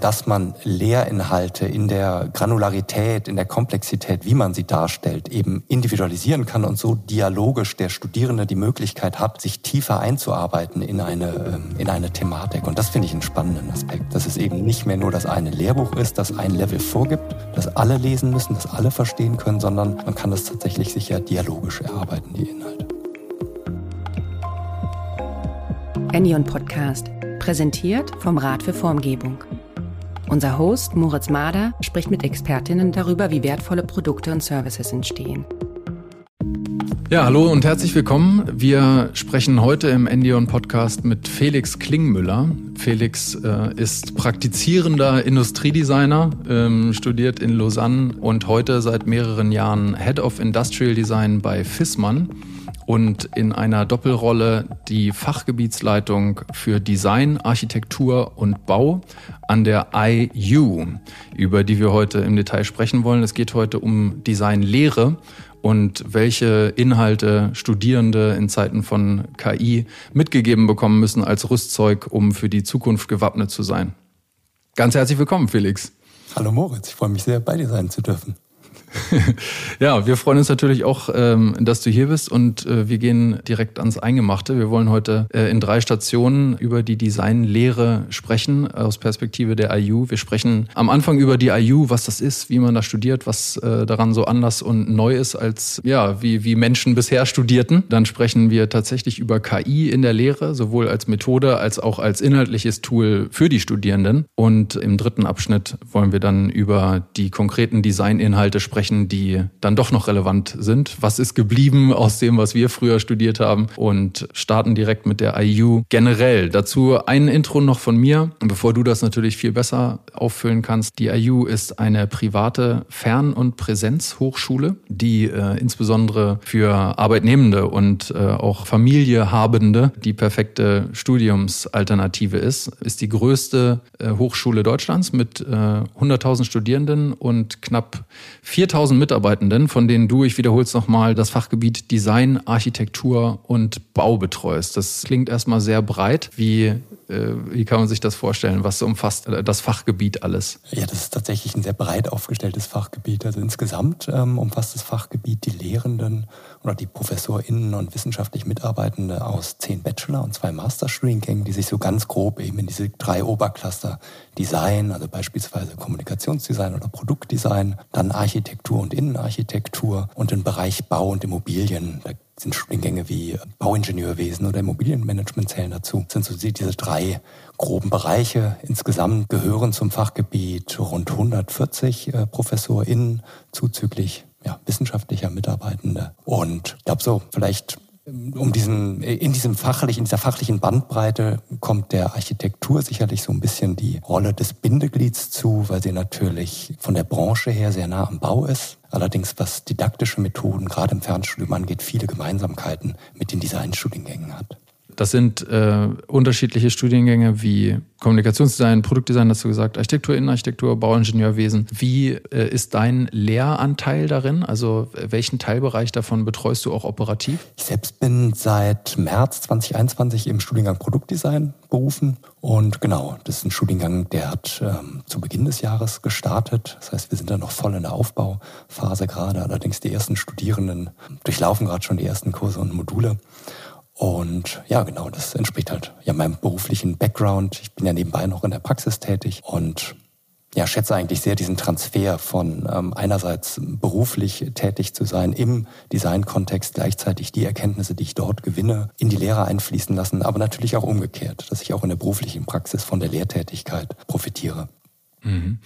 dass man Lehrinhalte in der Granularität, in der Komplexität, wie man sie darstellt, eben individualisieren kann und so dialogisch der Studierende die Möglichkeit hat, sich tiefer einzuarbeiten in eine, ähm, in eine Thematik. Und das finde ich einen spannenden Aspekt, dass es eben nicht mehr nur das eine Lehrbuch ist, das ein Level vorgibt, das alle lesen müssen, das alle verstehen können, sondern man kann das tatsächlich sicher dialogisch erarbeiten, die Inhalte. Enion Podcast, präsentiert vom Rat für Formgebung. Unser Host Moritz Mader spricht mit Expertinnen darüber, wie wertvolle Produkte und Services entstehen. Ja, hallo und herzlich willkommen. Wir sprechen heute im Endion Podcast mit Felix Klingmüller. Felix äh, ist praktizierender Industriedesigner, ähm, studiert in Lausanne und heute seit mehreren Jahren Head of Industrial Design bei Fissmann und in einer Doppelrolle die Fachgebietsleitung für Design, Architektur und Bau an der IU, über die wir heute im Detail sprechen wollen. Es geht heute um Designlehre und welche Inhalte Studierende in Zeiten von KI mitgegeben bekommen müssen als Rüstzeug, um für die Zukunft gewappnet zu sein. Ganz herzlich willkommen, Felix. Hallo Moritz, ich freue mich sehr, bei dir sein zu dürfen. ja, wir freuen uns natürlich auch, ähm, dass du hier bist und äh, wir gehen direkt ans Eingemachte. Wir wollen heute äh, in drei Stationen über die Designlehre sprechen aus Perspektive der IU. Wir sprechen am Anfang über die IU, was das ist, wie man da studiert, was äh, daran so anders und neu ist als ja, wie, wie Menschen bisher studierten. Dann sprechen wir tatsächlich über KI in der Lehre, sowohl als Methode als auch als inhaltliches Tool für die Studierenden. Und im dritten Abschnitt wollen wir dann über die konkreten Designinhalte sprechen sprechen, die dann doch noch relevant sind. Was ist geblieben aus dem, was wir früher studiert haben? Und starten direkt mit der IU generell. Dazu ein Intro noch von mir, bevor du das natürlich viel besser auffüllen kannst. Die IU ist eine private Fern- und Präsenzhochschule, die äh, insbesondere für Arbeitnehmende und äh, auch Familiehabende die perfekte Studiumsalternative ist. Ist die größte äh, Hochschule Deutschlands mit äh, 100.000 Studierenden und knapp 4 4000 Mitarbeitenden, von denen du, ich wiederhole es nochmal, das Fachgebiet Design, Architektur und Bau betreust. Das klingt erstmal sehr breit. Wie äh, wie kann man sich das vorstellen? Was umfasst äh, das Fachgebiet alles? Ja, das ist tatsächlich ein sehr breit aufgestelltes Fachgebiet. Also insgesamt ähm, umfasst das Fachgebiet die Lehrenden oder die ProfessorInnen und wissenschaftlich Mitarbeitende aus zehn Bachelor- und zwei Masterstudiengängen, die sich so ganz grob eben in diese drei Obercluster Design, also beispielsweise Kommunikationsdesign oder Produktdesign, dann Architektur und Innenarchitektur und den Bereich Bau und Immobilien. Da sind Studiengänge wie Bauingenieurwesen oder Immobilienmanagement zählen dazu. Das sind so diese drei groben Bereiche. Insgesamt gehören zum Fachgebiet rund 140 äh, ProfessorInnen zuzüglich ja, wissenschaftlicher Mitarbeitende. Und ich glaube so, vielleicht um diesen, in diesem fachlichen, in dieser fachlichen Bandbreite kommt der Architektur sicherlich so ein bisschen die Rolle des Bindeglieds zu, weil sie natürlich von der Branche her sehr nah am Bau ist. Allerdings, was didaktische Methoden gerade im Fernstudium angeht, viele Gemeinsamkeiten mit den Designstudiengängen hat. Das sind äh, unterschiedliche Studiengänge wie Kommunikationsdesign, Produktdesign, du gesagt, Architektur, Innenarchitektur, Bauingenieurwesen. Wie äh, ist dein Lehranteil darin? Also welchen Teilbereich davon betreust du auch operativ? Ich selbst bin seit März 2021 im Studiengang Produktdesign berufen. Und genau, das ist ein Studiengang, der hat ähm, zu Beginn des Jahres gestartet. Das heißt, wir sind da noch voll in der Aufbauphase gerade. Allerdings die ersten Studierenden durchlaufen gerade schon die ersten Kurse und Module. Und ja, genau, das entspricht halt ja meinem beruflichen Background. Ich bin ja nebenbei noch in der Praxis tätig und ja, schätze eigentlich sehr diesen Transfer von ähm, einerseits beruflich tätig zu sein im Designkontext, gleichzeitig die Erkenntnisse, die ich dort gewinne, in die Lehre einfließen lassen, aber natürlich auch umgekehrt, dass ich auch in der beruflichen Praxis von der Lehrtätigkeit profitiere. Mhm.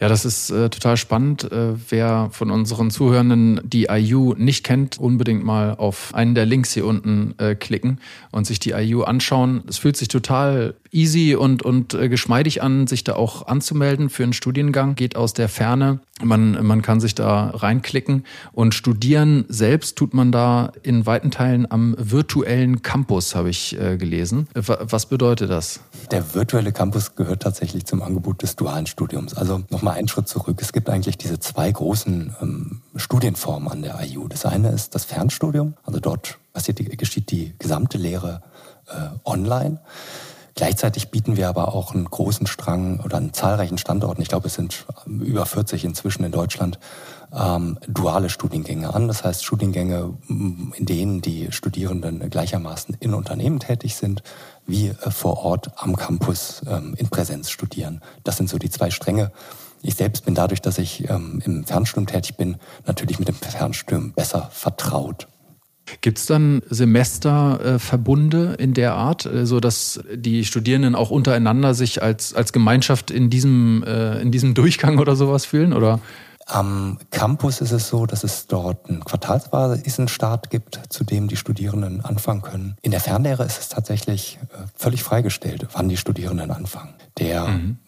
Ja, das ist äh, total spannend. Äh, wer von unseren Zuhörenden die IU nicht kennt, unbedingt mal auf einen der Links hier unten äh, klicken und sich die IU anschauen. Es fühlt sich total easy und, und äh, geschmeidig an, sich da auch anzumelden für einen Studiengang. Geht aus der Ferne. Man, man kann sich da reinklicken und studieren selbst tut man da in weiten Teilen am virtuellen Campus, habe ich äh, gelesen. Was bedeutet das? Der virtuelle Campus gehört tatsächlich zum Angebot des dualen Studiums. Also nochmal einen Schritt zurück. Es gibt eigentlich diese zwei großen ähm, Studienformen an der IU. Das eine ist das Fernstudium. Also dort passiert die, geschieht die gesamte Lehre äh, online. Gleichzeitig bieten wir aber auch einen großen Strang oder einen zahlreichen Standorten, ich glaube es sind über 40 inzwischen in Deutschland, ähm, duale Studiengänge an. Das heißt Studiengänge, in denen die Studierenden gleichermaßen in Unternehmen tätig sind, wie äh, vor Ort am Campus ähm, in Präsenz studieren. Das sind so die zwei Stränge. Ich selbst bin dadurch, dass ich ähm, im Fernstudium tätig bin, natürlich mit dem Fernstudium besser vertraut. Gibt es dann Semesterverbunde in der Art, äh, so dass die Studierenden auch untereinander sich als, als Gemeinschaft in diesem, äh, in diesem Durchgang oder sowas fühlen? Oder? Am Campus ist es so, dass es dort einen quartalsweisen Start gibt, zu dem die Studierenden anfangen können. In der Fernlehre ist es tatsächlich äh, völlig freigestellt, wann die Studierenden anfangen. Der mhm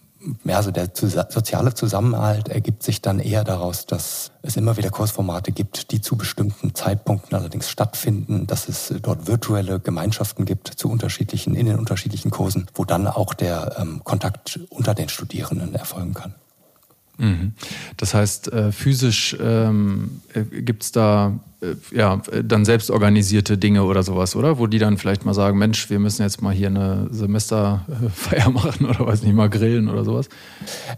ja, also der soziale Zusammenhalt ergibt sich dann eher daraus, dass es immer wieder Kursformate gibt, die zu bestimmten Zeitpunkten allerdings stattfinden, dass es dort virtuelle Gemeinschaften gibt zu unterschiedlichen, in den unterschiedlichen Kursen, wo dann auch der ähm, Kontakt unter den Studierenden erfolgen kann. Mhm. Das heißt, äh, physisch ähm, äh, gibt es da äh, ja dann selbst organisierte Dinge oder sowas, oder? Wo die dann vielleicht mal sagen, Mensch, wir müssen jetzt mal hier eine Semesterfeier machen oder weiß nicht, mal grillen oder sowas.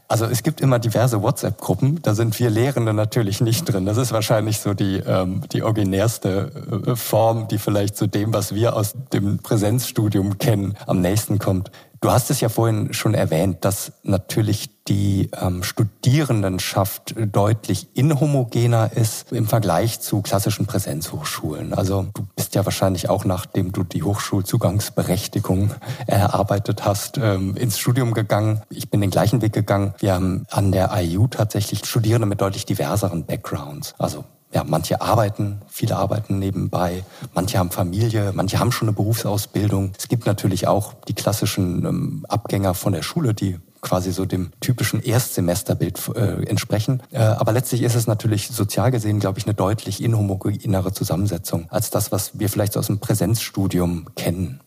Also es gibt immer diverse WhatsApp-Gruppen, da sind wir Lehrende natürlich nicht drin. Das ist wahrscheinlich so die, ähm, die originärste äh, Form, die vielleicht zu dem, was wir aus dem Präsenzstudium kennen, am nächsten kommt. Du hast es ja vorhin schon erwähnt, dass natürlich die ähm, Studierendenschaft deutlich inhomogener ist im Vergleich zu klassischen Präsenzhochschulen. Also du bist ja wahrscheinlich auch, nachdem du die Hochschulzugangsberechtigung erarbeitet hast, ähm, ins Studium gegangen. Ich bin den gleichen Weg gegangen. Wir haben an der IU tatsächlich Studierende mit deutlich diverseren Backgrounds. Also ja, manche arbeiten, viele arbeiten nebenbei, manche haben Familie, manche haben schon eine Berufsausbildung. Es gibt natürlich auch die klassischen ähm, Abgänger von der Schule, die quasi so dem typischen Erstsemesterbild äh, entsprechen. Äh, aber letztlich ist es natürlich sozial gesehen, glaube ich, eine deutlich inhomogenere Zusammensetzung als das, was wir vielleicht aus dem Präsenzstudium kennen.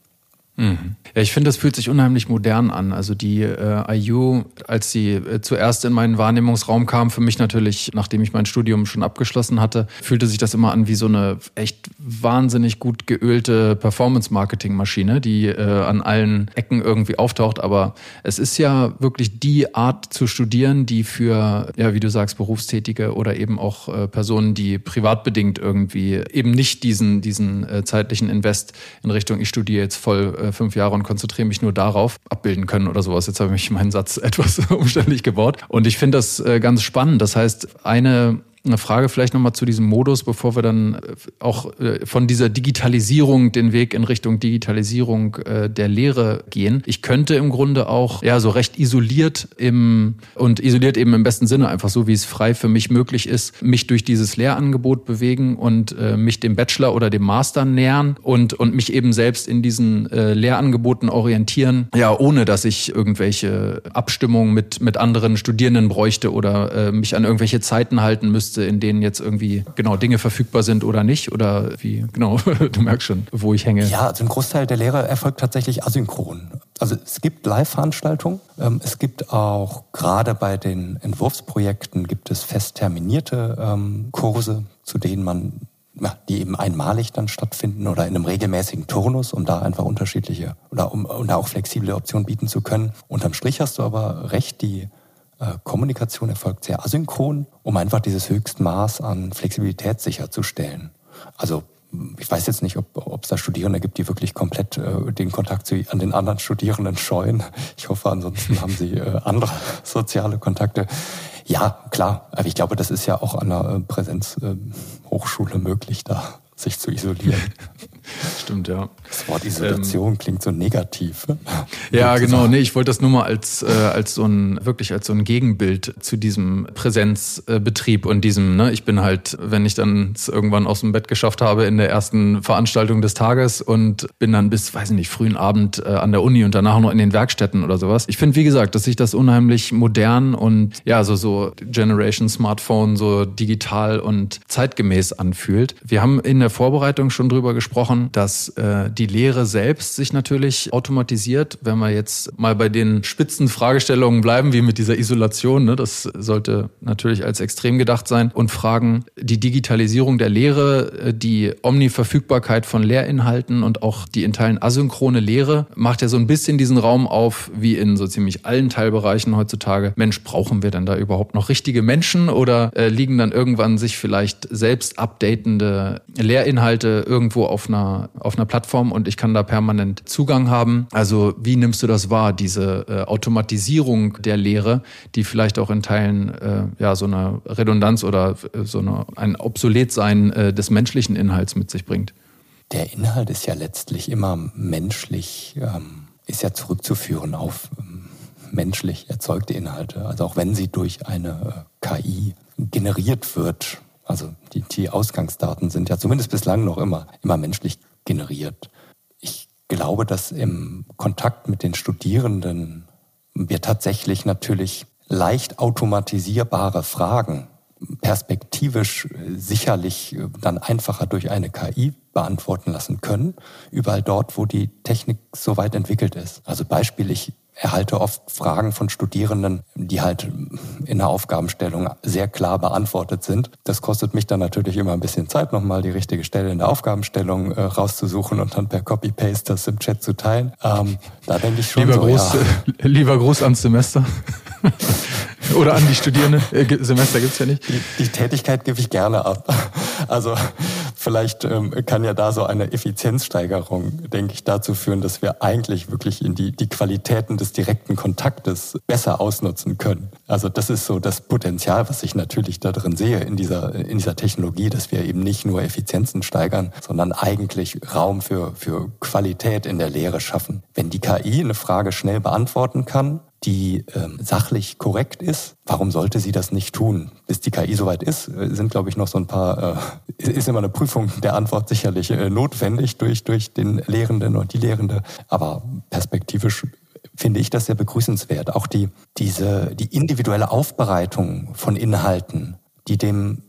Mhm. Ja, ich finde, das fühlt sich unheimlich modern an. Also die äh, IU, als sie äh, zuerst in meinen Wahrnehmungsraum kam, für mich natürlich, nachdem ich mein Studium schon abgeschlossen hatte, fühlte sich das immer an wie so eine echt wahnsinnig gut geölte Performance-Marketing-Maschine, die äh, an allen Ecken irgendwie auftaucht. Aber es ist ja wirklich die Art zu studieren, die für, ja, wie du sagst, Berufstätige oder eben auch äh, Personen, die privatbedingt irgendwie eben nicht diesen, diesen äh, zeitlichen Invest in Richtung, ich studiere jetzt voll äh, fünf Jahre und konzentriere mich nur darauf, abbilden können oder sowas. Jetzt habe ich meinen Satz etwas umständlich gebaut. Und ich finde das äh, ganz spannend. Das heißt, eine eine Frage vielleicht nochmal zu diesem Modus, bevor wir dann äh, auch äh, von dieser Digitalisierung den Weg in Richtung Digitalisierung äh, der Lehre gehen. Ich könnte im Grunde auch ja so recht isoliert im und isoliert eben im besten Sinne einfach so, wie es frei für mich möglich ist, mich durch dieses Lehrangebot bewegen und mich dem Bachelor oder dem Master nähern und und mich eben selbst in diesen Lehrangeboten orientieren, ja ohne dass ich irgendwelche Abstimmungen mit mit anderen Studierenden bräuchte oder mich an irgendwelche Zeiten halten müsste Liste, in denen jetzt irgendwie genau Dinge verfügbar sind oder nicht? Oder wie, genau, du merkst schon, wo ich hänge. Ja, also ein Großteil der Lehre erfolgt tatsächlich asynchron. Also es gibt Live-Veranstaltungen, ähm, es gibt auch gerade bei den Entwurfsprojekten gibt es fest terminierte ähm, Kurse, zu denen man die eben einmalig dann stattfinden oder in einem regelmäßigen Turnus, um da einfach unterschiedliche oder um, um da auch flexible Optionen bieten zu können. Unterm Strich hast du aber recht, die Kommunikation erfolgt sehr asynchron, um einfach dieses Höchstmaß an Flexibilität sicherzustellen. Also ich weiß jetzt nicht, ob es da Studierende gibt, die wirklich komplett äh, den Kontakt zu, an den anderen Studierenden scheuen. Ich hoffe, ansonsten haben sie äh, andere soziale Kontakte. Ja, klar. Aber ich glaube, das ist ja auch an der äh, Präsenzhochschule möglich, da sich zu isolieren. Stimmt, ja. Das Wort Isolation ähm, klingt so negativ. Ja, genau. Nee, ich wollte das nur mal als, äh, als so ein, wirklich als so ein Gegenbild zu diesem Präsenzbetrieb und diesem, ne, ich bin halt, wenn ich dann irgendwann aus dem Bett geschafft habe in der ersten Veranstaltung des Tages und bin dann bis, weiß ich nicht, frühen Abend äh, an der Uni und danach noch in den Werkstätten oder sowas. Ich finde, wie gesagt, dass sich das unheimlich modern und ja, so, so Generation Smartphone, so digital und zeitgemäß anfühlt. Wir haben in der Vorbereitung schon drüber gesprochen, angesprochen, dass äh, die Lehre selbst sich natürlich automatisiert. Wenn wir jetzt mal bei den spitzen Fragestellungen bleiben, wie mit dieser Isolation, ne, das sollte natürlich als extrem gedacht sein, und fragen die Digitalisierung der Lehre, äh, die Omniverfügbarkeit von Lehrinhalten und auch die in Teilen asynchrone Lehre macht ja so ein bisschen diesen Raum auf, wie in so ziemlich allen Teilbereichen heutzutage. Mensch, brauchen wir denn da überhaupt noch richtige Menschen oder äh, liegen dann irgendwann sich vielleicht selbst updatende Lehrinhalte irgendwo auf einer, auf einer Plattform und ich kann da permanent Zugang haben. Also wie nimmst du das wahr, diese äh, Automatisierung der Lehre, die vielleicht auch in Teilen äh, ja so eine Redundanz oder äh, so eine, ein Obsoletsein äh, des menschlichen Inhalts mit sich bringt? Der Inhalt ist ja letztlich immer menschlich, ähm, ist ja zurückzuführen auf ähm, menschlich erzeugte Inhalte. Also auch wenn sie durch eine äh, KI generiert wird, also die, die Ausgangsdaten sind ja zumindest bislang noch immer, immer menschlich generiert. Ich glaube, dass im Kontakt mit den Studierenden wir tatsächlich natürlich leicht automatisierbare Fragen perspektivisch sicherlich dann einfacher durch eine KI beantworten lassen können, überall dort, wo die Technik so weit entwickelt ist. Also Beispiel, ich erhalte oft Fragen von Studierenden, die halt in der Aufgabenstellung sehr klar beantwortet sind. Das kostet mich dann natürlich immer ein bisschen Zeit, nochmal die richtige Stelle in der Aufgabenstellung äh, rauszusuchen und dann per Copy-Paste das im Chat zu teilen. Ähm, da denke ich schon lieber so, Gruß, ja. äh, Lieber Gruß ans Semester. Oder an die Studierenden. Äh, Semester gibt's ja nicht. Die, die Tätigkeit gebe ich gerne ab. Also vielleicht ähm, kann ja da so eine Effizienzsteigerung, denke ich, dazu führen, dass wir eigentlich wirklich in die, die Qualitäten des direkten Kontaktes besser ausnutzen können. Also das ist so das Potenzial, was ich natürlich da drin sehe in dieser, in dieser Technologie, dass wir eben nicht nur Effizienzen steigern, sondern eigentlich Raum für, für Qualität in der Lehre schaffen. Wenn die KI eine Frage schnell beantworten kann, die ähm, sachlich korrekt ist, warum sollte sie das nicht tun? Bis die KI soweit ist, äh, sind, glaube ich, noch so ein paar, äh, ist immer eine Prüfung der Antwort sicherlich äh, notwendig durch, durch den Lehrenden und die Lehrende. Aber perspektivisch finde ich das sehr begrüßenswert. Auch die, diese, die individuelle Aufbereitung von Inhalten, die dem,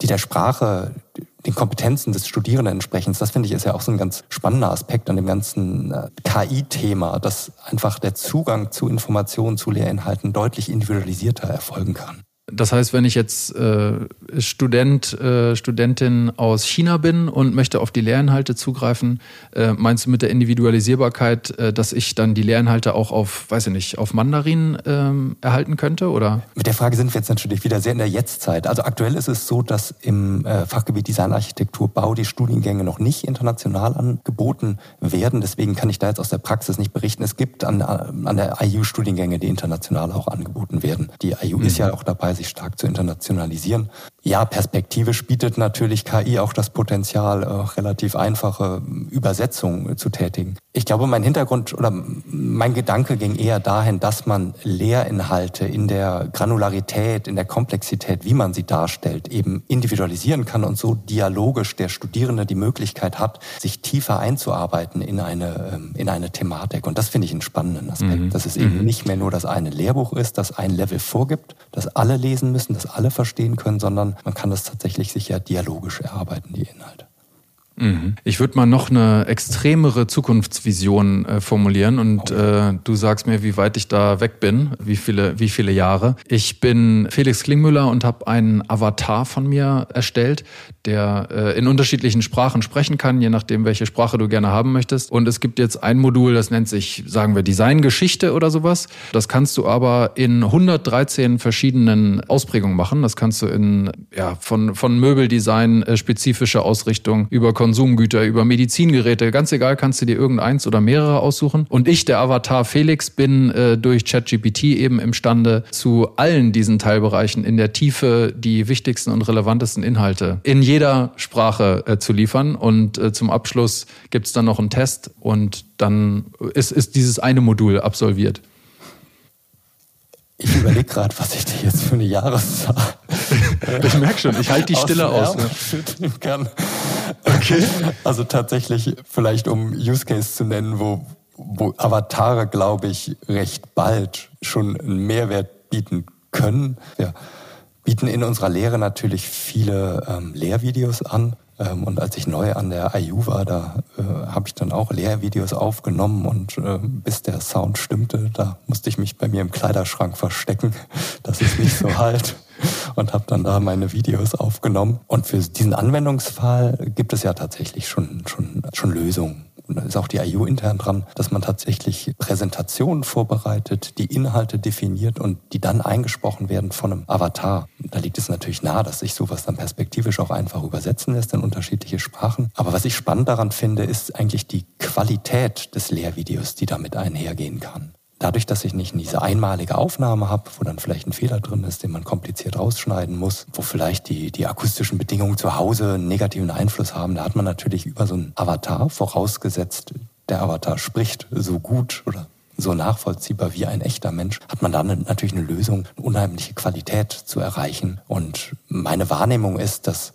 die der Sprache, den Kompetenzen des Studierenden entsprechen. Das finde ich ist ja auch so ein ganz spannender Aspekt an dem ganzen äh, KI-Thema, dass einfach der Zugang zu Informationen, zu Lehrinhalten deutlich individualisierter erfolgen kann. Das heißt, wenn ich jetzt äh, Student, äh, Studentin aus China bin und möchte auf die Lehrinhalte zugreifen, äh, meinst du mit der Individualisierbarkeit, äh, dass ich dann die Lehrinhalte auch auf, weiß ich nicht, auf Mandarin ähm, erhalten könnte? Oder? Mit der Frage sind wir jetzt natürlich wieder sehr in der Jetztzeit. Also aktuell ist es so, dass im äh, Fachgebiet Design, Architektur, Bau die Studiengänge noch nicht international angeboten werden. Deswegen kann ich da jetzt aus der Praxis nicht berichten. Es gibt an, an der IU Studiengänge, die international auch angeboten werden. Die IU mhm. ist ja auch dabei, sich stark zu internationalisieren. Ja, perspektivisch bietet natürlich KI auch das Potenzial, äh, relativ einfache Übersetzungen zu tätigen. Ich glaube, mein Hintergrund oder mein Gedanke ging eher dahin, dass man Lehrinhalte in der Granularität, in der Komplexität, wie man sie darstellt, eben individualisieren kann und so dialogisch der Studierende die Möglichkeit hat, sich tiefer einzuarbeiten in eine, ähm, in eine Thematik. Und das finde ich einen spannenden Aspekt, mhm. dass es eben mhm. nicht mehr nur das eine Lehrbuch ist, das ein Level vorgibt, das alle lesen müssen, das alle verstehen können, sondern man kann das tatsächlich sicher dialogisch erarbeiten, die Inhalte. Mhm. Ich würde mal noch eine extremere Zukunftsvision äh, formulieren und äh, du sagst mir, wie weit ich da weg bin, wie viele, wie viele Jahre. Ich bin Felix Klingmüller und habe einen Avatar von mir erstellt, der äh, in unterschiedlichen Sprachen sprechen kann, je nachdem, welche Sprache du gerne haben möchtest. Und es gibt jetzt ein Modul, das nennt sich, sagen wir, Designgeschichte oder sowas. Das kannst du aber in 113 verschiedenen Ausprägungen machen. Das kannst du in ja von von Möbeldesign äh, spezifische Ausrichtung über Konsumgüter, über Medizingeräte, ganz egal, kannst du dir irgendeins oder mehrere aussuchen. Und ich, der Avatar Felix, bin äh, durch ChatGPT eben imstande, zu allen diesen Teilbereichen in der Tiefe die wichtigsten und relevantesten Inhalte in jeder Sprache äh, zu liefern. Und äh, zum Abschluss gibt's dann noch einen Test und dann ist, ist dieses eine Modul absolviert. Ich überlege gerade, was ich dir jetzt für eine Jahreszahl. ich merke schon, ich halte die Stille aus. Ne? Kann. Okay. Also tatsächlich, vielleicht um Use Case zu nennen, wo, wo Avatare, glaube ich, recht bald schon einen Mehrwert bieten können. Wir bieten in unserer Lehre natürlich viele ähm, Lehrvideos an. Ähm, und als ich neu an der IU war, da äh, habe ich dann auch Lehrvideos aufgenommen und äh, bis der Sound stimmte, da musste ich mich bei mir im Kleiderschrank verstecken, dass es nicht so halt und habe dann da meine Videos aufgenommen. Und für diesen Anwendungsfall gibt es ja tatsächlich schon, schon, schon Lösungen da ist auch die IU intern dran, dass man tatsächlich Präsentationen vorbereitet, die Inhalte definiert und die dann eingesprochen werden von einem Avatar. Da liegt es natürlich nahe, dass sich sowas dann perspektivisch auch einfach übersetzen lässt in unterschiedliche Sprachen. Aber was ich spannend daran finde, ist eigentlich die Qualität des Lehrvideos, die damit einhergehen kann. Dadurch, dass ich nicht diese einmalige Aufnahme habe, wo dann vielleicht ein Fehler drin ist, den man kompliziert rausschneiden muss, wo vielleicht die, die akustischen Bedingungen zu Hause einen negativen Einfluss haben, da hat man natürlich über so einen Avatar vorausgesetzt, der Avatar spricht so gut oder so nachvollziehbar wie ein echter Mensch, hat man dann natürlich eine Lösung, eine unheimliche Qualität zu erreichen. Und meine Wahrnehmung ist, dass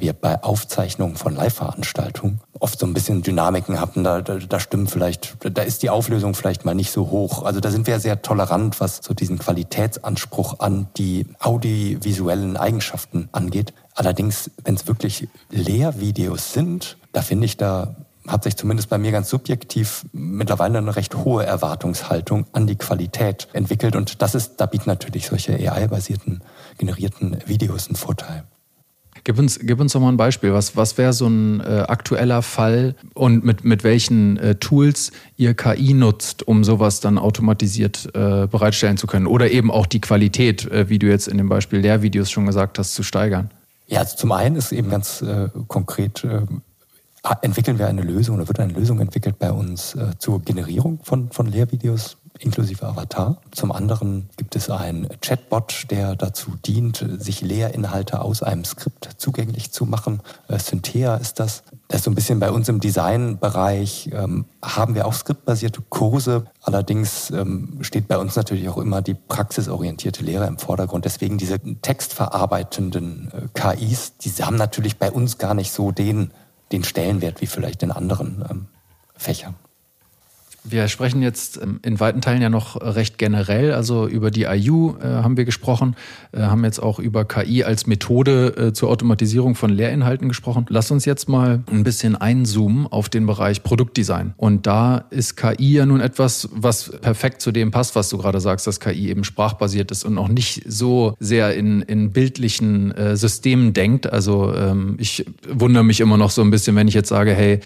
wir bei Aufzeichnungen von Live-Veranstaltungen oft so ein bisschen Dynamiken hatten. Da, da, da stimmt vielleicht, da ist die Auflösung vielleicht mal nicht so hoch. Also da sind wir sehr tolerant, was so diesen Qualitätsanspruch an die audiovisuellen Eigenschaften angeht. Allerdings, wenn es wirklich Lehrvideos sind, da finde ich, da hat sich zumindest bei mir ganz subjektiv mittlerweile eine recht hohe Erwartungshaltung an die Qualität entwickelt. Und das ist, da bieten natürlich solche AI-basierten generierten Videos einen Vorteil. Gib uns, gib uns doch mal ein Beispiel. Was, was wäre so ein äh, aktueller Fall und mit, mit welchen äh, Tools ihr KI nutzt, um sowas dann automatisiert äh, bereitstellen zu können? Oder eben auch die Qualität, äh, wie du jetzt in dem Beispiel Lehrvideos schon gesagt hast, zu steigern? Ja, also zum einen ist eben ganz äh, konkret, äh, entwickeln wir eine Lösung oder wird eine Lösung entwickelt bei uns zur Generierung von, von Lehrvideos inklusive Avatar. Zum anderen gibt es einen Chatbot, der dazu dient, sich Lehrinhalte aus einem Skript zugänglich zu machen. Äh, Synthea ist das. Das ist so ein bisschen bei uns im Designbereich, ähm, haben wir auch skriptbasierte Kurse. Allerdings ähm, steht bei uns natürlich auch immer die praxisorientierte Lehre im Vordergrund. Deswegen diese textverarbeitenden äh, KIs, die haben natürlich bei uns gar nicht so den, den Stellenwert wie vielleicht in anderen ähm, Fächern. Wir sprechen jetzt ähm, in weiten Teilen ja noch recht generell, also über die IU äh, haben wir gesprochen, äh, haben jetzt auch über KI als Methode äh, zur Automatisierung von Lehrinhalten gesprochen. Lass uns jetzt mal ein bisschen einzoomen auf den Bereich Produktdesign. Und da ist KI ja nun etwas, was perfekt zu dem passt, was du gerade sagst, dass KI eben sprachbasiert ist und noch nicht so sehr in, in bildlichen äh, Systemen denkt. Also ähm, ich wundere mich immer noch so ein bisschen, wenn ich jetzt sage, hey,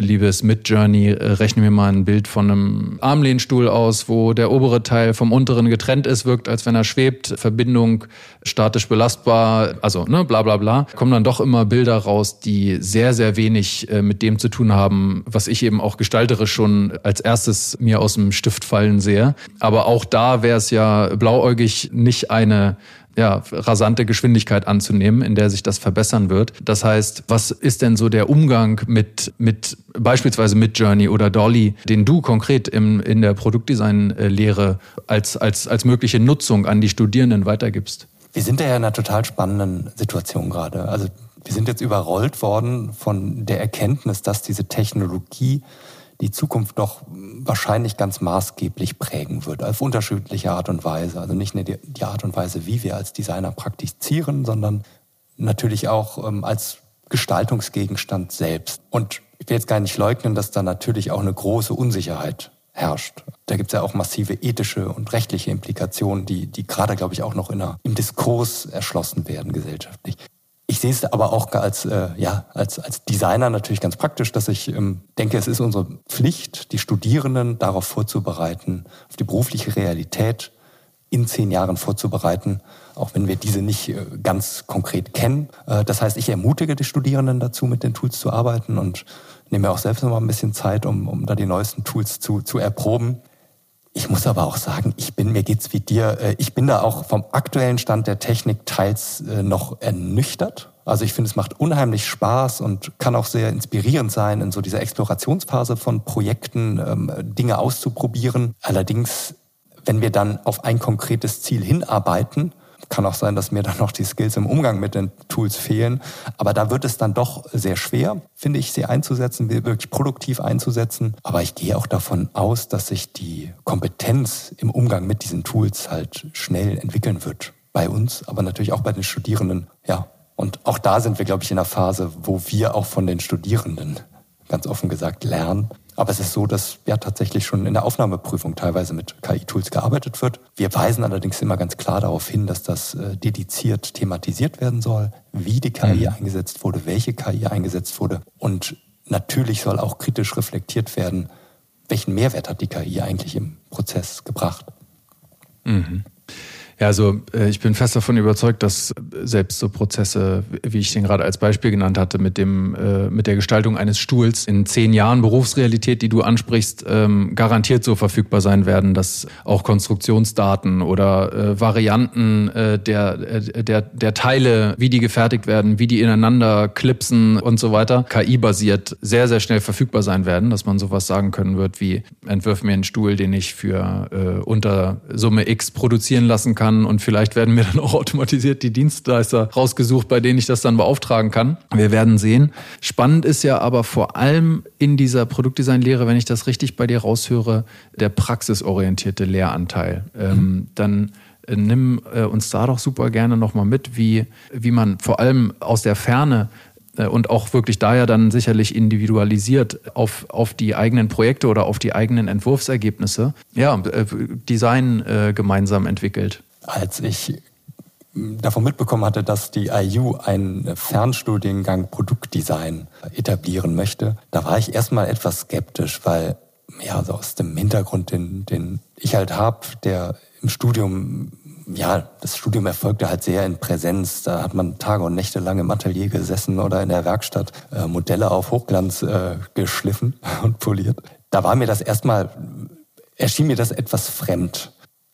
liebes Midjourney, äh, rechne mir mal ein Bild von einem Armlehnstuhl aus, wo der obere Teil vom unteren getrennt ist, wirkt, als wenn er schwebt, Verbindung statisch belastbar, also ne, bla bla bla. Kommen dann doch immer Bilder raus, die sehr, sehr wenig äh, mit dem zu tun haben, was ich eben auch gestalterisch schon als erstes mir aus dem Stift fallen sehe. Aber auch da wäre es ja blauäugig nicht eine ja, rasante Geschwindigkeit anzunehmen, in der sich das verbessern wird. Das heißt, was ist denn so der Umgang mit, mit beispielsweise mit Journey oder Dolly, den du konkret im, in der Produktdesign-Lehre als, als, als mögliche Nutzung an die Studierenden weitergibst? Wir sind ja in einer total spannenden Situation gerade. Also wir sind jetzt überrollt worden von der Erkenntnis, dass diese Technologie die Zukunft doch wahrscheinlich ganz maßgeblich prägen wird, auf unterschiedliche Art und Weise. Also nicht nur die, Art und Weise, wie wir als Designer praktizieren, sondern natürlich auch ähm, als Gestaltungsgegenstand selbst. Und ich will jetzt gar nicht leugnen, dass da natürlich auch eine große Unsicherheit herrscht. Da gibt es ja auch massive ethische und rechtliche Implikationen, die, die gerade, glaube ich, auch noch in einer, im Diskurs erschlossen werden gesellschaftlich. Ich sehe es aber auch als, äh, ja, als, als Designer natürlich ganz praktisch, dass ich ähm, denke, es ist unsere Pflicht, die Studierenden darauf vorzubereiten, auf die berufliche Realität in zehn Jahren vorzubereiten, auch wenn wir diese nicht äh, ganz konkret kennen. Äh, das heißt, ich ermutige die Studierenden dazu, mit den Tools zu arbeiten und nehme auch selbst noch mal ein bisschen Zeit, um, um da die neuesten Tools zu, zu erproben. Ich muss aber auch sagen, ich bin, mir geht's wie dir, äh, ich bin da auch vom aktuellen Stand der Technik teils äh, noch ernüchtert. Also ich finde, es macht unheimlich Spaß und kann auch sehr inspirierend sein, in so dieser Explorationsphase von Projekten ähm, Dinge auszuprobieren. Allerdings, wenn wir dann auf ein konkretes Ziel hinarbeiten, kann auch sein, dass mir dann noch die Skills im Umgang mit den Tools fehlen. Aber da wird es dann doch sehr schwer, finde ich, sie einzusetzen, wirklich produktiv einzusetzen. Aber ich gehe auch davon aus, dass sich die Kompetenz im Umgang mit diesen Tools halt schnell entwickeln wird. Bei uns, aber natürlich auch bei den Studierenden. Ja, Und auch da sind wir, glaube ich, in einer Phase, wo wir auch von den Studierenden ganz offen gesagt lernen. Aber es ist so, dass ja tatsächlich schon in der Aufnahmeprüfung teilweise mit KI-Tools gearbeitet wird. Wir weisen allerdings immer ganz klar darauf hin, dass das äh, dediziert thematisiert werden soll, wie die KI mhm. eingesetzt wurde, welche KI eingesetzt wurde. Und natürlich soll auch kritisch reflektiert werden, welchen Mehrwert hat die KI eigentlich im Prozess gebracht. Mhm. Ja, also äh, ich bin fest davon überzeugt, dass selbst so Prozesse, wie ich den gerade als Beispiel genannt hatte, mit dem äh, mit der Gestaltung eines Stuhls in zehn Jahren Berufsrealität, die du ansprichst, ähm, garantiert so verfügbar sein werden, dass auch Konstruktionsdaten oder äh, Varianten äh, der der der Teile, wie die gefertigt werden, wie die ineinander klipsen und so weiter, KI-basiert sehr sehr schnell verfügbar sein werden, dass man sowas sagen können wird wie entwirf mir einen Stuhl, den ich für äh, unter Summe X produzieren lassen kann kann und vielleicht werden mir dann auch automatisiert die Dienstleister rausgesucht, bei denen ich das dann beauftragen kann. Wir werden sehen. Spannend ist ja aber vor allem in dieser Produktdesign-Lehre, wenn ich das richtig bei dir raushöre, der praxisorientierte Lehranteil. Ähm, dann äh, nimm äh, uns da doch super gerne nochmal mit, wie, wie man vor allem aus der Ferne äh, und auch wirklich da ja dann sicherlich individualisiert auf, auf die eigenen Projekte oder auf die eigenen Entwurfsergebnisse, ja, Design äh, gemeinsam entwickelt als ich davon mitbekommen hatte, dass die IU einen Fernstudiengang Produktdesign etablieren möchte, da war ich erstmal etwas skeptisch, weil ja, so aus dem Hintergrund, den, den ich halt habe, der im Studium, ja, das Studium erfolgte halt sehr in Präsenz. Da hat man Tage und Nächte lang im Atelier gesessen oder in der Werkstatt äh, Modelle auf Hochglanz äh, geschliffen und poliert. Da war mir das erstmal, erschien mir das etwas fremd.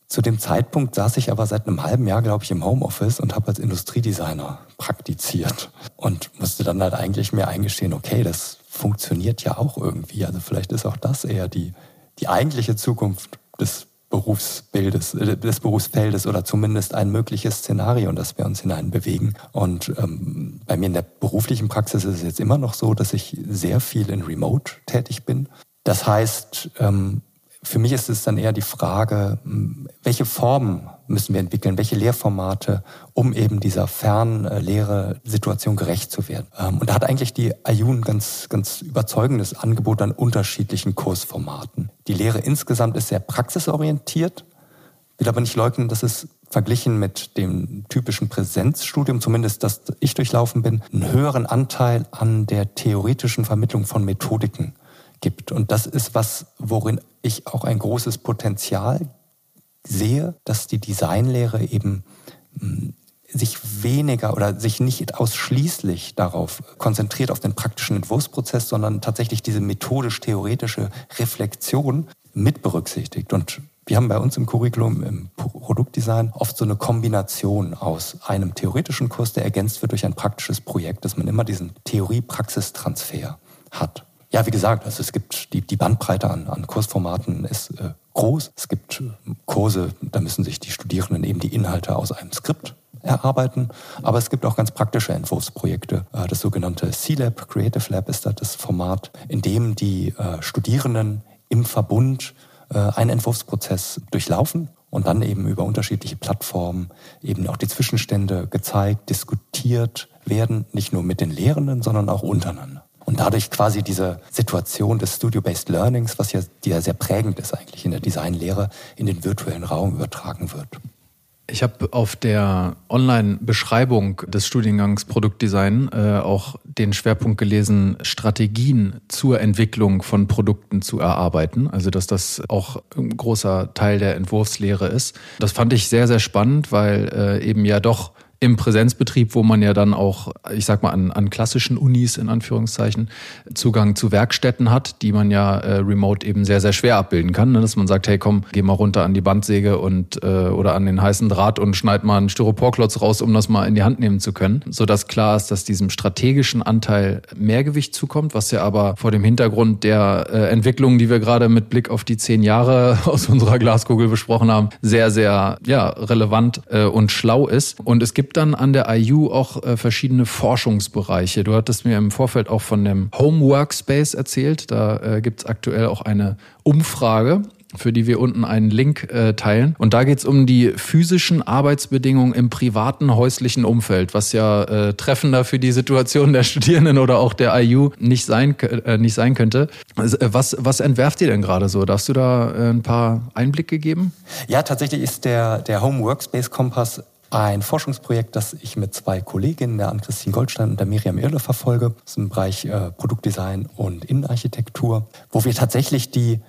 Zu dem Zeitpunkt saß ich aber seit einem halben Jahr, glaube ich, im Homeoffice und habe als Industriedesigner praktiziert und musste dann halt eigentlich mir eingestehen, okay, das funktioniert ja auch irgendwie. Also vielleicht ist auch das eher die, die eigentliche Zukunft des Berufsbildes, äh, des Berufsfeldes oder zumindest ein mögliches Szenario, in das wir uns hineinbewegen. Und ähm, bei mir in der beruflichen Praxis ist es jetzt immer noch so, dass ich sehr viel in Remote tätig bin. Das heißt, ähm, für mich ist es dann eher die Frage, welche Formen müssen wir entwickeln, welche Lehrformate, um eben dieser Fernlehre-Situation gerecht zu werden. Ähm, und da hat eigentlich die ein ganz, ganz überzeugendes Angebot an unterschiedlichen Kursformaten. Die Lehre insgesamt ist sehr praxisorientiert, will aber nicht leugnen, dass es verglichen mit dem typischen Präsenzstudium, zumindest das ich durchlaufen bin, einen höheren Anteil an der theoretischen Vermittlung von Methodiken gibt. Und das ist was, worin ich auch ein großes Potenzial sehe, dass die Designlehre eben hm, sich weniger oder sich nicht ausschließlich darauf konzentriert, auf den praktischen Entwurfsprozess, sondern tatsächlich diese methodisch-theoretische Reflexion mit berücksichtigt. Und wir haben bei uns im Curriculum im Produktdesign oft so eine Kombination aus einem theoretischen Kurs, der ergänzt wird durch ein praktisches Projekt, dass man immer diesen Theorie-Praxistransfer hat. Ja, wie gesagt, also es gibt die, die Bandbreite an, an Kursformaten ist äh, groß. Es gibt äh, Kurse, da müssen sich die Studierenden eben die Inhalte aus einem Skript erarbeiten. Aber es gibt auch ganz praktische Entwurfsprojekte. Äh, das sogenannte C-Lab, Creative Lab ist da das Format, in dem die äh, Studierenden im Verbund einen Entwurfsprozess durchlaufen und dann eben über unterschiedliche Plattformen eben auch die Zwischenstände gezeigt, diskutiert werden, nicht nur mit den Lehrenden, sondern auch untereinander. Und dadurch quasi diese Situation des Studio-Based Learnings, was ja, die ja sehr prägend ist eigentlich in der Designlehre, in den virtuellen Raum übertragen wird. Ich habe auf der Online-Beschreibung des Studiengangs Produktdesign äh, auch den Schwerpunkt gelesen, Strategien zur Entwicklung von Produkten zu erarbeiten. Also dass das auch ein großer Teil der Entwurfslehre ist. Das fand ich sehr, sehr spannend, weil äh, eben ja doch im Präsenzbetrieb, wo man ja dann auch, ich sag mal, an, an klassischen Unis in Anführungszeichen Zugang zu Werkstätten hat, die man ja äh, remote eben sehr, sehr schwer abbilden kann. Ne? Dass man sagt, hey komm, geh mal runter an die Bandsäge und äh, oder an den heißen Draht und schneid mal einen Styroporklotz raus, um das mal in die Hand nehmen zu können. Sodass klar ist, dass diesem strategischen Anteil mehr Gewicht zukommt, was ja aber vor dem Hintergrund der äh, Entwicklungen, die wir gerade mit Blick auf die zehn Jahre aus unserer Glaskugel besprochen haben, sehr, sehr ja, relevant äh, und schlau ist. Und es gibt gibt dann an der IU auch äh, verschiedene Forschungsbereiche. Du hattest mir im Vorfeld auch von dem Home Workspace erzählt. Da äh, gibt es aktuell auch eine Umfrage für die wir unten einen Link äh, teilen. Und da geht es um die physischen Arbeitsbedingungen im privaten häuslichen Umfeld, was ja äh, treffender für die Situation der Studierenden oder auch der IU nicht sein, äh, nicht sein könnte. Also, äh, was, was entwerft ihr denn gerade so? Darfst du da äh, ein paar Einblicke geben? Ja, tatsächlich ist der, der Home Workspace Kompass ein Forschungsprojekt, das ich mit zwei Kolleginnen, der Ann-Christine Goldstein und der Miriam Irle verfolge. Das ist im Bereich äh, Produktdesign und Innenarchitektur, wo wir tatsächlich die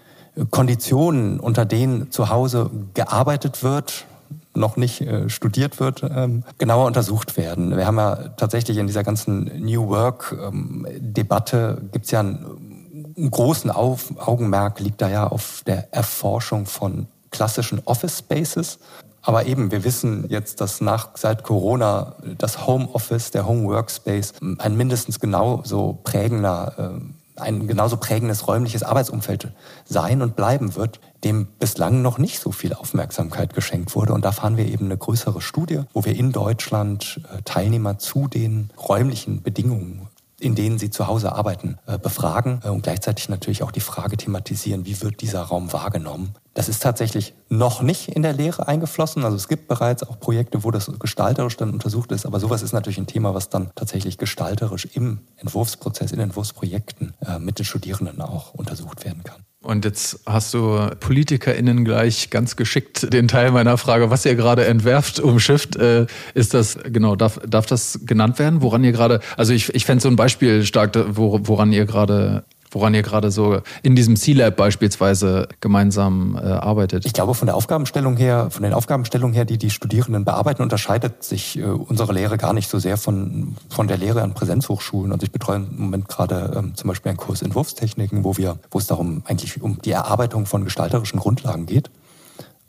Konditionen, unter denen zu Hause gearbeitet wird, noch nicht äh, studiert wird, ähm, genauer untersucht werden. Wir haben ja tatsächlich in dieser ganzen New Work-Debatte ähm, gibt es ja einen, einen großen Auf Augenmerk, liegt da ja auf der Erforschung von klassischen Office Spaces. Aber eben, wir wissen jetzt, dass nach seit Corona das Homeoffice, der Home Workspace ein mindestens genauso prägender äh, ein genauso prägendes räumliches Arbeitsumfeld sein und bleiben wird, dem bislang noch nicht so viel Aufmerksamkeit geschenkt wurde. Und da fahren wir eben eine größere Studie, wo wir in Deutschland äh, Teilnehmer zu den räumlichen Bedingungen in denen sie zu Hause arbeiten, äh, befragen äh, und gleichzeitig natürlich auch die Frage thematisieren, wie wird dieser Raum wahrgenommen. Das ist tatsächlich noch nicht in der Lehre eingeflossen. Also es gibt bereits auch Projekte, wo das gestalterisch dann untersucht ist. Aber sowas ist natürlich ein Thema, was dann tatsächlich gestalterisch im Entwurfsprozess, in Entwurfsprojekten äh, mit den Studierenden auch untersucht werden kann. Und jetzt hast du PolitikerInnen gleich ganz geschickt den Teil meiner Frage, was ihr gerade entwerft, umschifft. Äh, ist das, genau, darf, darf das genannt werden? Woran ihr gerade, also ich, ich fände so ein Beispiel stark, woran ihr gerade woran ihr gerade so in diesem C-Lab beispielsweise gemeinsam äh, arbeitet? Ich glaube, von der Aufgabenstellung her, von den Aufgabenstellungen her, die die Studierenden bearbeiten, unterscheidet sich äh, unsere Lehre gar nicht so sehr von, von der Lehre an Präsenzhochschulen. Und ich betreue im Moment gerade ähm, zum Beispiel einen Kurs Entwurfstechniken, wo wir, wo es darum eigentlich um die Erarbeitung von gestalterischen Grundlagen geht.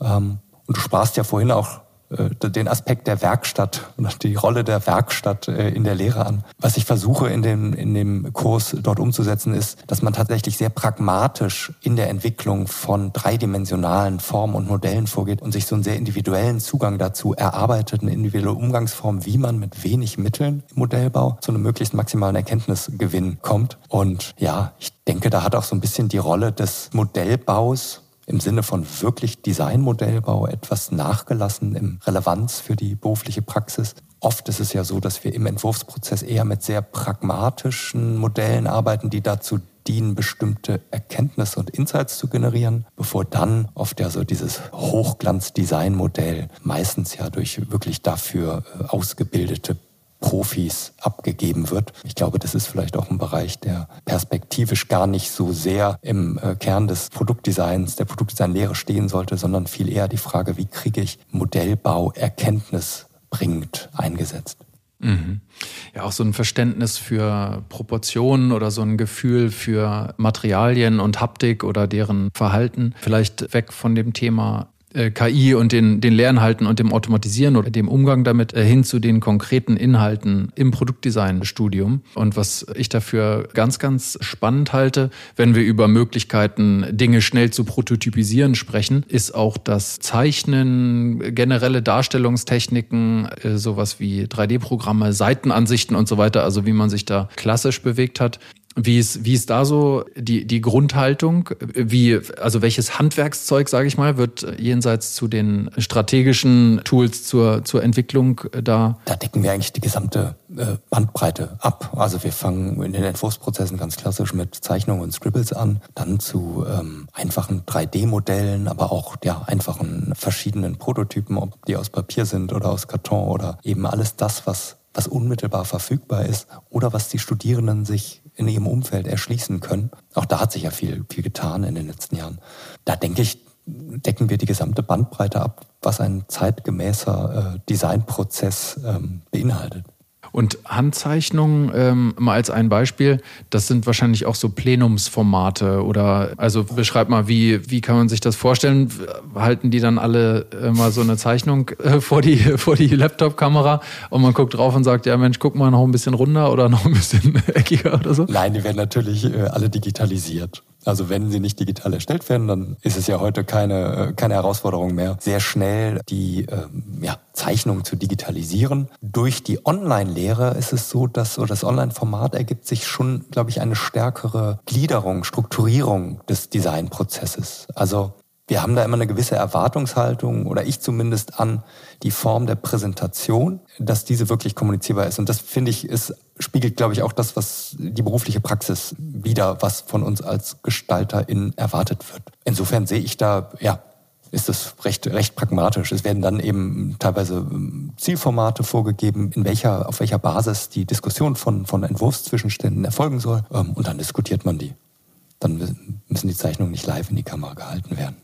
Ähm, und du sprachst ja vorhin auch den Aspekt der Werkstatt und die Rolle der Werkstatt äh, in der Lehre an. Was ich versuche in dem, in dem Kurs dort umzusetzen, ist, dass man tatsächlich sehr pragmatisch in der Entwicklung von dreidimensionalen Formen und Modellen vorgeht und sich so einen sehr individuellen Zugang dazu erarbeitet, eine individuelle Umgangsform, wie man mit wenig Mitteln im Modellbau zu einem möglichst maximalen Erkenntnisgewinn kommt. Und ja, ich denke, da hat auch so ein bisschen die Rolle des Modellbaus im Sinne von wirklich Designmodellbau etwas nachgelassen im Relevanz für die berufliche Praxis. Oft ist es ja so, dass wir im Entwurfsprozess eher mit sehr pragmatischen Modellen arbeiten, die dazu dienen, bestimmte Erkenntnisse und Insights zu generieren, bevor dann oft ja so dieses Hochglanz-Design-Modell meistens ja durch wirklich dafür äh, ausgebildete Profis abgegeben wird. Ich glaube, das ist vielleicht auch ein Bereich, der perspektivisch gar nicht so sehr im äh, Kern des Produktdesigns, der Produktdesignlehre stehen sollte, sondern viel eher die Frage, wie kriege ich Modellbau erkenntnisbringend eingesetzt. Mhm. Ja, auch so ein Verständnis für Proportionen oder so ein Gefühl für Materialien und Haptik oder deren Verhalten. Vielleicht weg von dem Thema KI und den, den Lernhalten und dem Automatisieren oder dem Umgang damit äh, hin zu den konkreten Inhalten im Produktdesign-Studium. Und was ich dafür ganz, ganz spannend halte, wenn wir über Möglichkeiten, Dinge schnell zu prototypisieren sprechen, ist auch das Zeichnen, generelle Darstellungstechniken, äh, sowas wie 3D-Programme, Seitenansichten und so weiter, also wie man sich da klassisch bewegt hat, wie ist, wie ist da so die, die Grundhaltung? Wie, also welches Handwerkszeug, sage ich mal, wird jenseits zu den strategischen Tools zur, zur Entwicklung da? Da decken wir eigentlich die gesamte äh, Bandbreite ab. Also wir fangen in den Entwurfsprozessen ganz klassisch mit Zeichnungen und Scribbles an, dann zu ähm, einfachen 3D-Modellen, aber auch ja, einfachen verschiedenen Prototypen, ob die aus Papier sind oder aus Karton oder eben alles das, was was unmittelbar verfügbar ist oder was die Studierenden sich in ihrem Umfeld erschließen können. Auch da hat sich ja viel, viel getan in den letzten Jahren. Da denke ich, decken wir die gesamte Bandbreite ab, was ein zeitgemäßer äh, Designprozess ähm, beinhaltet. Und Handzeichnungen, ähm, mal als ein Beispiel, das sind wahrscheinlich auch so Plenumsformate oder also beschreib mal, wie, wie kann man sich das vorstellen? Halten die dann alle äh, mal so eine Zeichnung äh, vor die, vor die Laptop-Kamera und man guckt drauf und sagt, ja Mensch, guck mal noch ein bisschen runder oder noch ein bisschen eckiger oder so? Nein, die werden natürlich äh, alle digitalisiert. Also wenn sie nicht digital erstellt werden, dann ist es ja heute keine, äh, keine Herausforderung mehr, sehr schnell die ähm, ja, Zeichnung zu digitalisieren. Durch die Online-Lehre ist es so, dass oder das Online-Format ergibt sich schon, glaube ich, eine stärkere Gliederung, Strukturierung des Designprozesses. Also wir haben da immer eine gewisse Erwartungshaltung oder ich zumindest an die Form der Präsentation, dass diese wirklich kommunizierbar ist. Und das finde ich, ist, spiegelt, glaube ich, auch das, was die berufliche Praxis wieder, was von uns als GestalterInnen erwartet wird. Insofern sehe ich da, ja, ist es recht, recht pragmatisch. Es werden dann eben teilweise ähm, Zielformate vorgegeben, in welcher, auf welcher Basis die Diskussion von, von Entwurfszwischenständen erfolgen soll. Ähm, und dann diskutiert man die. Dann müssen die Zeichnungen nicht live in die Kamera gehalten werden.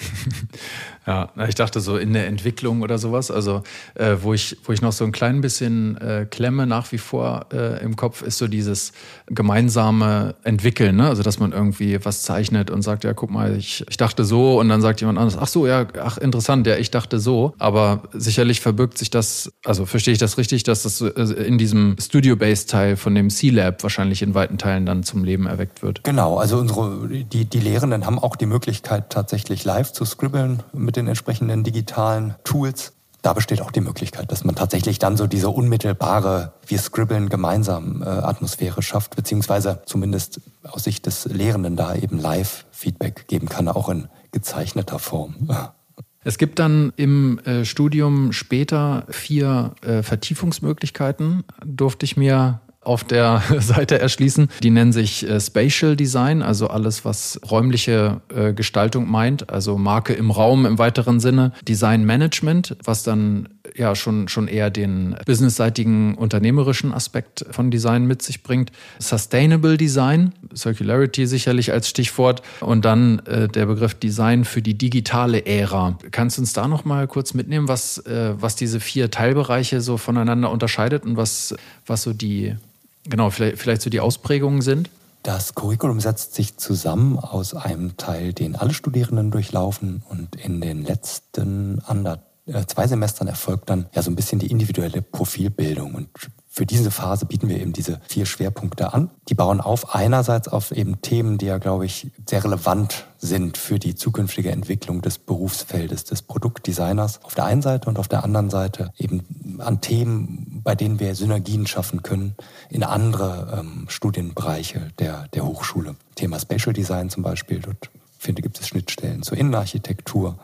ja, ich dachte so in der Entwicklung oder sowas, also äh, wo, ich, wo ich noch so ein klein bisschen äh, klemme nach wie vor äh, im Kopf, ist so dieses gemeinsame Entwickeln, ne? also dass man irgendwie was zeichnet und sagt, ja, guck mal, ich, ich dachte so und dann sagt jemand anderes, ach so, ja, ach interessant, ja, ich dachte so, aber sicherlich verbirgt sich das, also verstehe ich das richtig, dass das äh, in diesem Studio-Based-Teil von dem C-Lab wahrscheinlich in weiten Teilen dann zum Leben erweckt wird. Genau, also unsere, die, die Lehrenden haben auch die Möglichkeit tatsächlich live zu scribbeln mit den entsprechenden digitalen Tools. Da besteht auch die Möglichkeit, dass man tatsächlich dann so diese unmittelbare, wir scribbeln gemeinsam äh, Atmosphäre schafft, beziehungsweise zumindest aus Sicht des Lehrenden da eben Live-Feedback geben kann, auch in gezeichneter Form. Es gibt dann im äh, Studium später vier äh, Vertiefungsmöglichkeiten, durfte ich mir auf der Seite erschließen. Die nennen sich äh, Spatial Design, also alles, was räumliche äh, Gestaltung meint, also Marke im Raum im weiteren Sinne. Design Management, was dann ja schon, schon eher den businessseitigen unternehmerischen Aspekt von Design mit sich bringt. Sustainable Design, Circularity sicherlich als Stichwort. Und dann äh, der Begriff Design für die digitale Ära. Kannst du uns da noch mal kurz mitnehmen, was, äh, was diese vier Teilbereiche so voneinander unterscheidet und was, was so die Genau, vielleicht, vielleicht so die Ausprägungen sind? Das Curriculum setzt sich zusammen aus einem Teil, den alle Studierenden durchlaufen und in den letzten ander, äh, zwei Semestern erfolgt dann ja so ein bisschen die individuelle Profilbildung und für diese Phase bieten wir eben diese vier Schwerpunkte an. Die bauen auf einerseits auf eben Themen, die ja, glaube ich, sehr relevant sind für die zukünftige Entwicklung des Berufsfeldes des Produktdesigners auf der einen Seite und auf der anderen Seite eben an Themen, bei denen wir Synergien schaffen können in andere ähm, Studienbereiche der, der Hochschule. Thema Spatial Design zum Beispiel, dort finde gibt es Schnittstellen zur Innenarchitektur.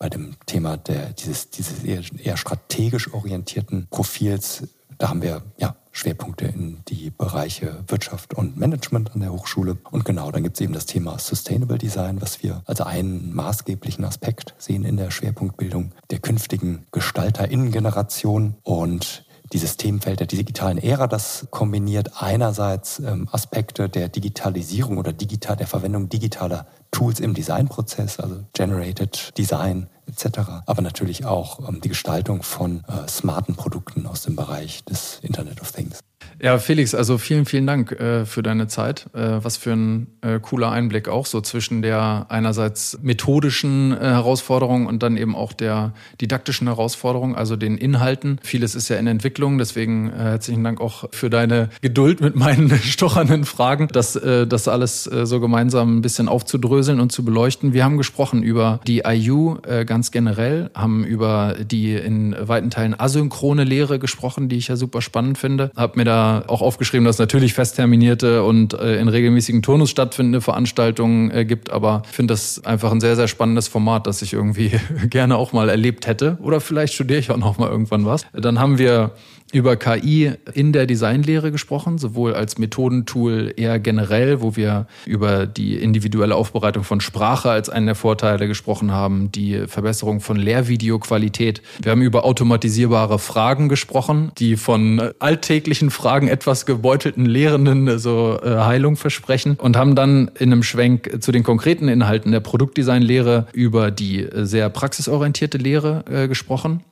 Bei dem Thema der, dieses, dieses eher, eher strategisch orientierten Profils da haben wir ja Schwerpunkte in die Bereiche Wirtschaft und Management an der Hochschule. Und genau, dann gibt es eben das Thema Sustainable Design, was wir als einen maßgeblichen Aspekt sehen in der Schwerpunktbildung der künftigen GestalterInnen-Generation. Und dieses Themenfeld der digitalen Ära, das kombiniert einerseits ähm, Aspekte der Digitalisierung oder digital, der Verwendung digitaler Tools im Designprozess, also Generated Design, etc. Aber natürlich auch ähm, die Gestaltung von äh, smarten Produkten aus dem Bereich des Internet of Things. Ja, Felix, also vielen, vielen Dank äh, für deine Zeit. Äh, was für ein äh, cooler Einblick auch so zwischen der einerseits methodischen äh, Herausforderung und dann eben auch der didaktischen Herausforderung, also den Inhalten. Vieles ist ja in Entwicklung, deswegen äh, herzlichen Dank auch für deine Geduld mit meinen stochernden Fragen, das, äh, das alles so gemeinsam ein bisschen aufzudröseln und zu beleuchten. Wir haben gesprochen über die IU äh, ganz generell, haben über die in weiten Teilen asynchrone Lehre gesprochen, die ich ja super spannend finde. Hab mir da auch aufgeschrieben, dass natürlich festterminierte und äh, in regelmäßigen Turnus stattfindende Veranstaltungen äh, gibt. Aber finde das einfach ein sehr, sehr spannendes Format, das ich irgendwie gerne auch mal erlebt hätte. Oder vielleicht studiere ich auch noch mal irgendwann was. Dann haben wir über KI in der Designlehre gesprochen, sowohl als Methodentool eher generell, wo wir über die individuelle Aufbereitung von Sprache als einen der Vorteile gesprochen haben, die Verbesserung von Lehrvideoqualität. Wir haben über automatisierbare Fragen gesprochen, die von alltäglichen Fragen etwas gebeutelten Lehrenden so äh, Heilung versprechen und haben dann in einem Schwenk zu den konkreten Inhalten der Produktdesignlehre über die sehr praxisorientierte Lehre äh, gesprochen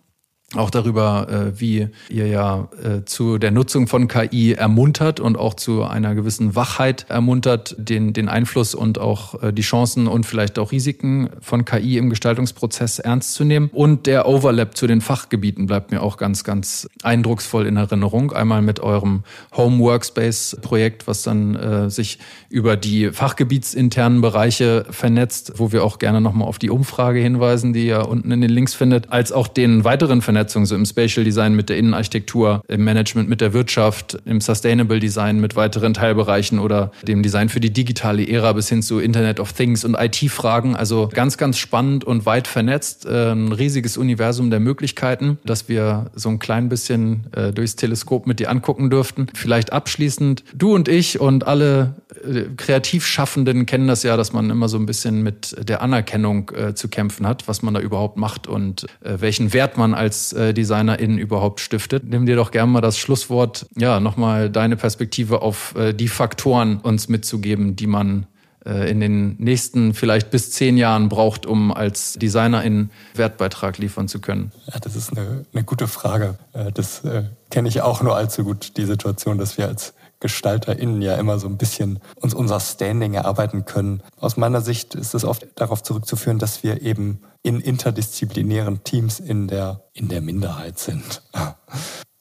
auch darüber, äh, wie ihr ja äh, zu der Nutzung von KI ermuntert und auch zu einer gewissen Wachheit ermuntert, den, den Einfluss und auch äh, die Chancen und vielleicht auch Risiken von KI im Gestaltungsprozess ernst zu nehmen. Und der Overlap zu den Fachgebieten bleibt mir auch ganz, ganz eindrucksvoll in Erinnerung. Einmal mit eurem Home Workspace Projekt, was dann äh, sich über die fachgebietsinternen Bereiche vernetzt, wo wir auch gerne nochmal auf die Umfrage hinweisen, die ihr unten in den Links findet, als auch den weiteren Vernetzungen Vernetzung, so im Spatial Design mit der Innenarchitektur, im Management mit der Wirtschaft, im Sustainable Design mit weiteren Teilbereichen oder dem Design für die digitale Ära bis hin zu Internet of Things und IT-Fragen. Also ganz, ganz spannend und weit vernetzt. Äh, ein riesiges Universum der Möglichkeiten, das wir so ein klein bisschen äh, durchs Teleskop mit dir angucken dürften. Vielleicht abschließend, du und ich und alle äh, Kreativschaffenden kennen das ja, dass man immer so ein bisschen mit der Anerkennung zu kämpfen hat, was man da überhaupt macht und welchen Wert man als äh, Designerin überhaupt stiftet. Nimm dir doch gerne mal das Schlusswort, ja, nochmal deine Perspektive auf äh, die Faktoren uns mitzugeben, die man äh, in den nächsten vielleicht bis zehn Jahren braucht, um als Designerin Wertbeitrag liefern zu können? Ja, das ist eine, eine gute Frage. Äh, das kenne ich auch nur allzu gut, die Situation, dass wir als GestalterInnen ja immer so ein bisschen uns unser Standing erarbeiten können. Aus meiner Sicht ist es oft darauf zurückzuführen, dass wir eben in interdisziplinären Teams in der, in der Minderheit sind.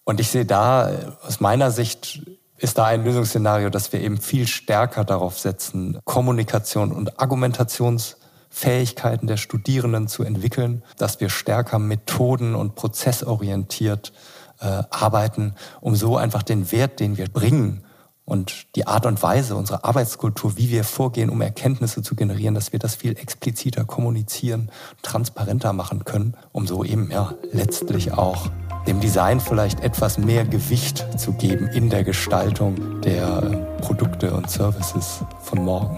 Und ich sehe da aus meiner Sicht ist da ein Lösungsszenario, dass wir eben viel stärker darauf setzen, Kommunikation und Argumentationsfähigkeiten der Studierenden zu entwickeln, dass wir stärker methoden- und prozessorientiert äh, arbeiten, um so einfach den Wert, den wir bringen und die Art und Weise, unsere Arbeitskultur, wie wir vorgehen, um Erkenntnisse zu generieren, dass wir das viel expliziter kommunizieren, transparenter machen können, um so eben ja letztlich auch dem Design vielleicht etwas mehr Gewicht zu geben in der Gestaltung der Produkte und Services von morgen.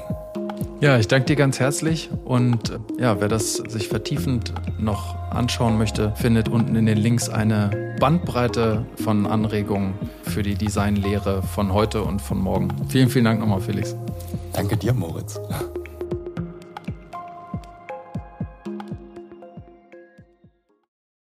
Ja, ich danke dir ganz herzlich und äh, ja, wer das sich vertiefend noch anschauen möchte, findet unten in den Links eine Bandbreite von Anregungen für die Designlehre von heute und von morgen. Vielen, vielen Dank nochmal, Felix. Danke dir, Moritz.